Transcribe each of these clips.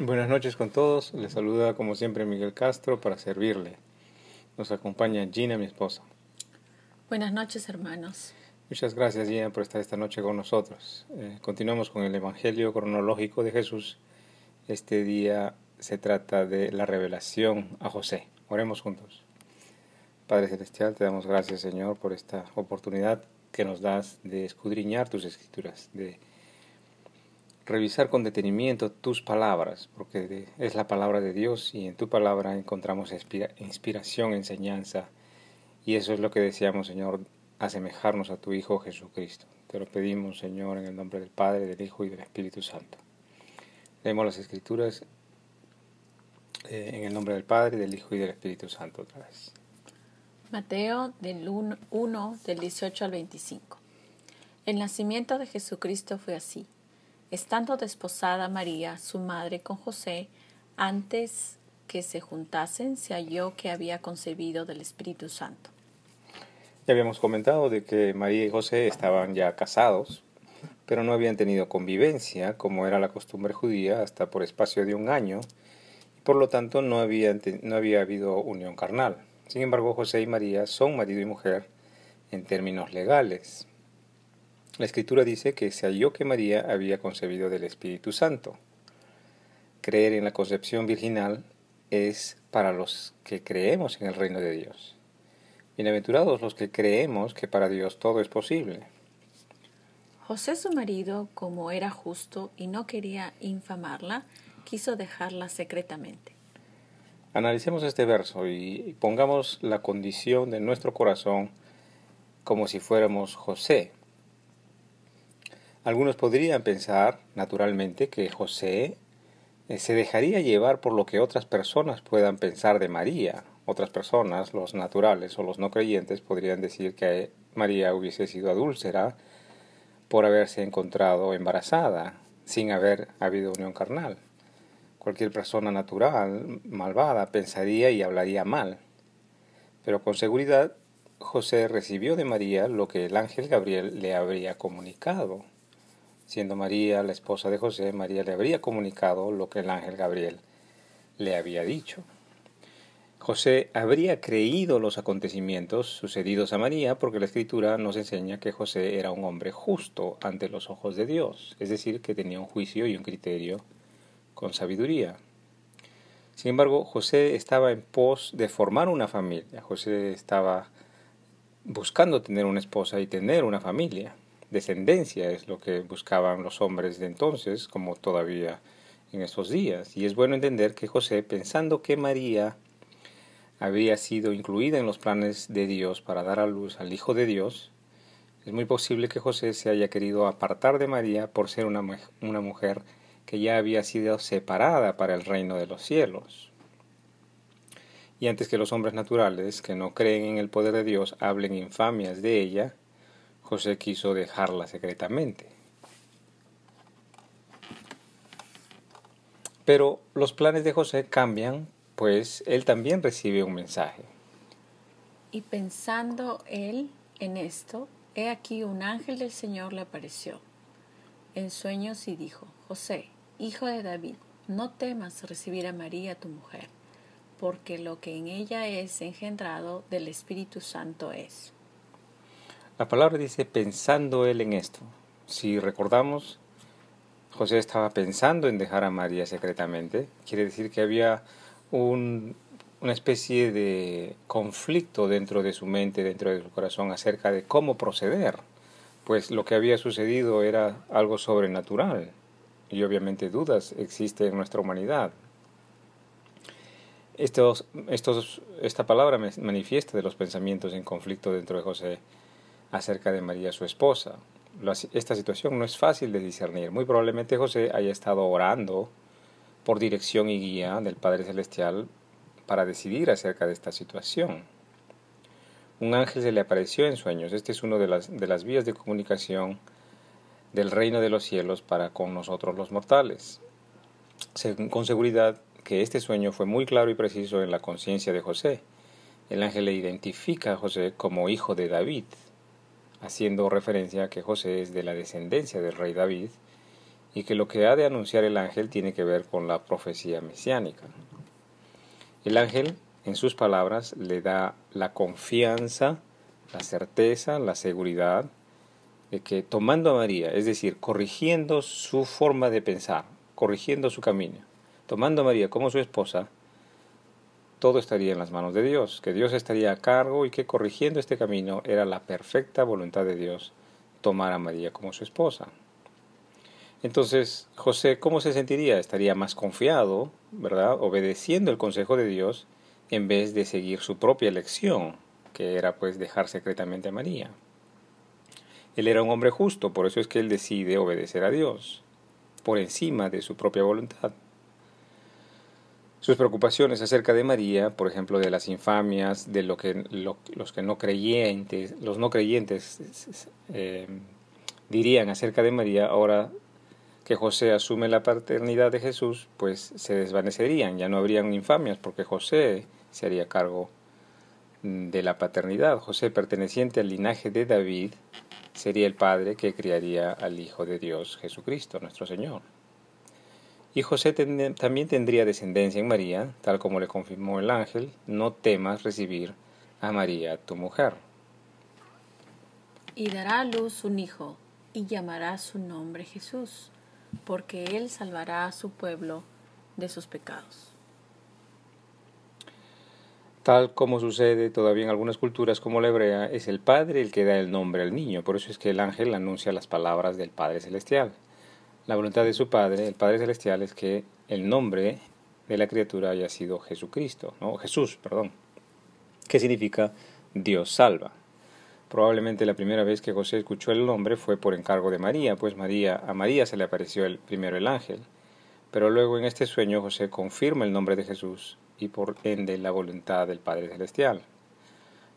Buenas noches con todos. Les saluda como siempre Miguel Castro para servirle. Nos acompaña Gina, mi esposa. Buenas noches, hermanos. Muchas gracias, Gina, por estar esta noche con nosotros. Eh, continuamos con el Evangelio cronológico de Jesús. Este día se trata de la revelación a José. Oremos juntos. Padre Celestial, te damos gracias, Señor, por esta oportunidad que nos das de escudriñar tus escrituras, de revisar con detenimiento tus palabras, porque es la palabra de Dios y en tu palabra encontramos inspiración, enseñanza, y eso es lo que deseamos, Señor, asemejarnos a tu Hijo Jesucristo. Te lo pedimos, Señor, en el nombre del Padre, del Hijo y del Espíritu Santo. Leemos las Escrituras eh, en el nombre del Padre, del Hijo y del Espíritu Santo otra vez. Mateo del 1, del 18 al 25. El nacimiento de Jesucristo fue así estando desposada María, su madre, con José, antes que se juntasen, se halló que había concebido del Espíritu Santo. Ya habíamos comentado de que María y José estaban ya casados, pero no habían tenido convivencia, como era la costumbre judía, hasta por espacio de un año, y por lo tanto no había, no había habido unión carnal. Sin embargo, José y María son marido y mujer en términos legales. La escritura dice que se halló que María había concebido del Espíritu Santo. Creer en la concepción virginal es para los que creemos en el reino de Dios. Bienaventurados los que creemos que para Dios todo es posible. José su marido, como era justo y no quería infamarla, quiso dejarla secretamente. Analicemos este verso y pongamos la condición de nuestro corazón como si fuéramos José, algunos podrían pensar, naturalmente, que José eh, se dejaría llevar por lo que otras personas puedan pensar de María. Otras personas, los naturales o los no creyentes, podrían decir que María hubiese sido adúltera por haberse encontrado embarazada sin haber habido unión carnal. Cualquier persona natural, malvada, pensaría y hablaría mal. Pero con seguridad José recibió de María lo que el ángel Gabriel le habría comunicado. Siendo María la esposa de José, María le habría comunicado lo que el ángel Gabriel le había dicho. José habría creído los acontecimientos sucedidos a María porque la escritura nos enseña que José era un hombre justo ante los ojos de Dios, es decir, que tenía un juicio y un criterio con sabiduría. Sin embargo, José estaba en pos de formar una familia, José estaba buscando tener una esposa y tener una familia descendencia es lo que buscaban los hombres de entonces, como todavía en estos días. Y es bueno entender que José, pensando que María había sido incluida en los planes de Dios para dar a luz al Hijo de Dios, es muy posible que José se haya querido apartar de María por ser una, una mujer que ya había sido separada para el reino de los cielos. Y antes que los hombres naturales, que no creen en el poder de Dios, hablen infamias de ella, José quiso dejarla secretamente. Pero los planes de José cambian, pues él también recibe un mensaje. Y pensando él en esto, he aquí un ángel del Señor le apareció en sueños y dijo, José, hijo de David, no temas recibir a María tu mujer, porque lo que en ella es engendrado del Espíritu Santo es. La palabra dice pensando él en esto. Si recordamos, José estaba pensando en dejar a María secretamente. Quiere decir que había un, una especie de conflicto dentro de su mente, dentro de su corazón, acerca de cómo proceder. Pues lo que había sucedido era algo sobrenatural. Y obviamente dudas existen en nuestra humanidad. Esta palabra manifiesta de los pensamientos en conflicto dentro de José acerca de María su esposa. Esta situación no es fácil de discernir. Muy probablemente José haya estado orando por dirección y guía del Padre Celestial para decidir acerca de esta situación. Un ángel se le apareció en sueños. Este es uno de las, de las vías de comunicación del reino de los cielos para con nosotros los mortales. Con seguridad que este sueño fue muy claro y preciso en la conciencia de José. El ángel le identifica a José como hijo de David, haciendo referencia a que José es de la descendencia del rey David y que lo que ha de anunciar el ángel tiene que ver con la profecía mesiánica. El ángel, en sus palabras, le da la confianza, la certeza, la seguridad de que tomando a María, es decir, corrigiendo su forma de pensar, corrigiendo su camino, tomando a María como su esposa, todo estaría en las manos de Dios, que Dios estaría a cargo y que corrigiendo este camino era la perfecta voluntad de Dios tomar a María como su esposa. Entonces, José, ¿cómo se sentiría? Estaría más confiado, ¿verdad? Obedeciendo el consejo de Dios en vez de seguir su propia elección, que era pues dejar secretamente a María. Él era un hombre justo, por eso es que él decide obedecer a Dios, por encima de su propia voluntad. Sus preocupaciones acerca de María, por ejemplo, de las infamias, de lo que los que no creyentes, los no creyentes eh, dirían acerca de María, ahora que José asume la paternidad de Jesús, pues se desvanecerían, ya no habrían infamias, porque José se haría cargo de la paternidad. José, perteneciente al linaje de David, sería el padre que criaría al Hijo de Dios, Jesucristo, nuestro Señor. Y José también tendría descendencia en María, tal como le confirmó el ángel, no temas recibir a María, tu mujer. Y dará a luz un hijo, y llamará su nombre Jesús, porque él salvará a su pueblo de sus pecados. Tal como sucede todavía en algunas culturas como la hebrea, es el Padre el que da el nombre al niño, por eso es que el ángel anuncia las palabras del Padre Celestial. La voluntad de su Padre, el Padre Celestial, es que el nombre de la criatura haya sido Jesucristo, ¿no? Jesús, perdón, ¿Qué significa Dios salva. Probablemente la primera vez que José escuchó el nombre fue por encargo de María, pues María, a María se le apareció el, primero el ángel. Pero luego en este sueño José confirma el nombre de Jesús y por ende la voluntad del Padre Celestial.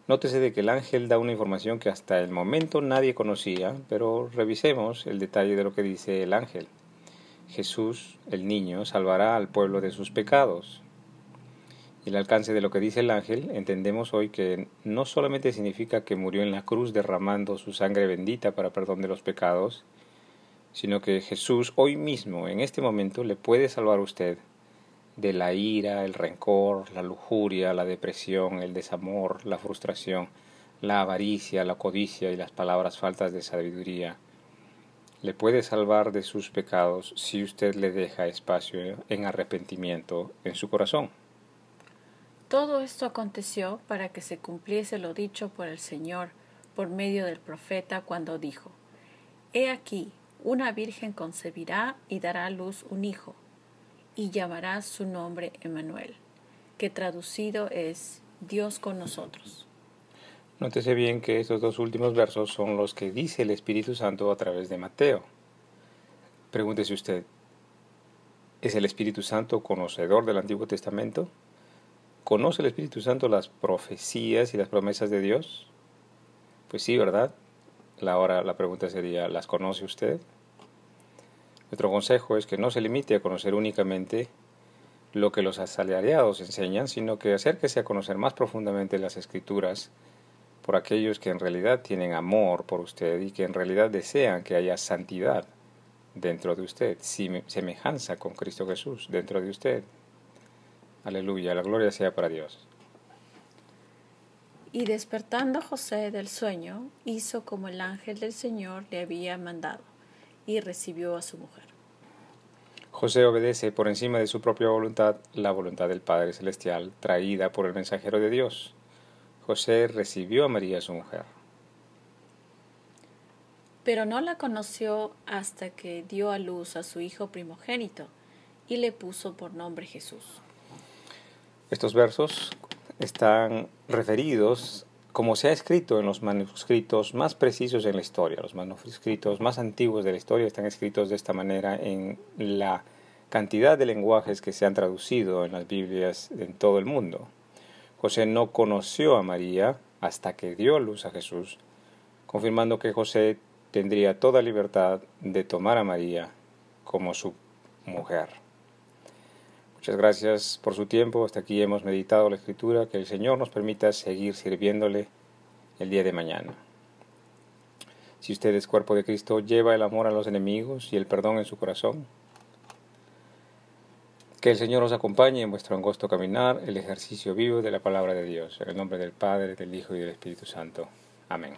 Nótese de que el ángel da una información que hasta el momento nadie conocía, pero revisemos el detalle de lo que dice el ángel. Jesús, el niño, salvará al pueblo de sus pecados. El alcance de lo que dice el ángel, entendemos hoy que no solamente significa que murió en la cruz derramando su sangre bendita para perdón de los pecados, sino que Jesús hoy mismo, en este momento, le puede salvar a usted de la ira, el rencor, la lujuria, la depresión, el desamor, la frustración, la avaricia, la codicia y las palabras faltas de sabiduría. Le puede salvar de sus pecados si usted le deja espacio en arrepentimiento en su corazón. Todo esto aconteció para que se cumpliese lo dicho por el Señor por medio del profeta cuando dijo, He aquí, una virgen concebirá y dará a luz un hijo y llamará su nombre Emmanuel, que traducido es Dios con nosotros. Nótese bien que estos dos últimos versos son los que dice el Espíritu Santo a través de Mateo. Pregúntese usted, ¿es el Espíritu Santo conocedor del Antiguo Testamento? ¿Conoce el Espíritu Santo las profecías y las promesas de Dios? Pues sí, ¿verdad? La, ahora la pregunta sería, ¿las conoce usted? Nuestro consejo es que no se limite a conocer únicamente lo que los asalariados enseñan, sino que acérquese a conocer más profundamente las escrituras por aquellos que en realidad tienen amor por usted y que en realidad desean que haya santidad dentro de usted, semejanza con Cristo Jesús dentro de usted. Aleluya, la gloria sea para Dios. Y despertando José del sueño, hizo como el ángel del Señor le había mandado y recibió a su mujer. José obedece por encima de su propia voluntad la voluntad del Padre Celestial traída por el mensajero de Dios. José recibió a María su mujer. Pero no la conoció hasta que dio a luz a su hijo primogénito y le puso por nombre Jesús. Estos versos están referidos como se ha escrito en los manuscritos más precisos en la historia, los manuscritos más antiguos de la historia están escritos de esta manera en la cantidad de lenguajes que se han traducido en las Biblias en todo el mundo. José no conoció a María hasta que dio luz a Jesús, confirmando que José tendría toda libertad de tomar a María como su mujer. Muchas gracias por su tiempo. Hasta aquí hemos meditado la escritura. Que el Señor nos permita seguir sirviéndole el día de mañana. Si usted es cuerpo de Cristo, lleva el amor a los enemigos y el perdón en su corazón. Que el Señor os acompañe en vuestro angosto caminar, el ejercicio vivo de la palabra de Dios. En el nombre del Padre, del Hijo y del Espíritu Santo. Amén.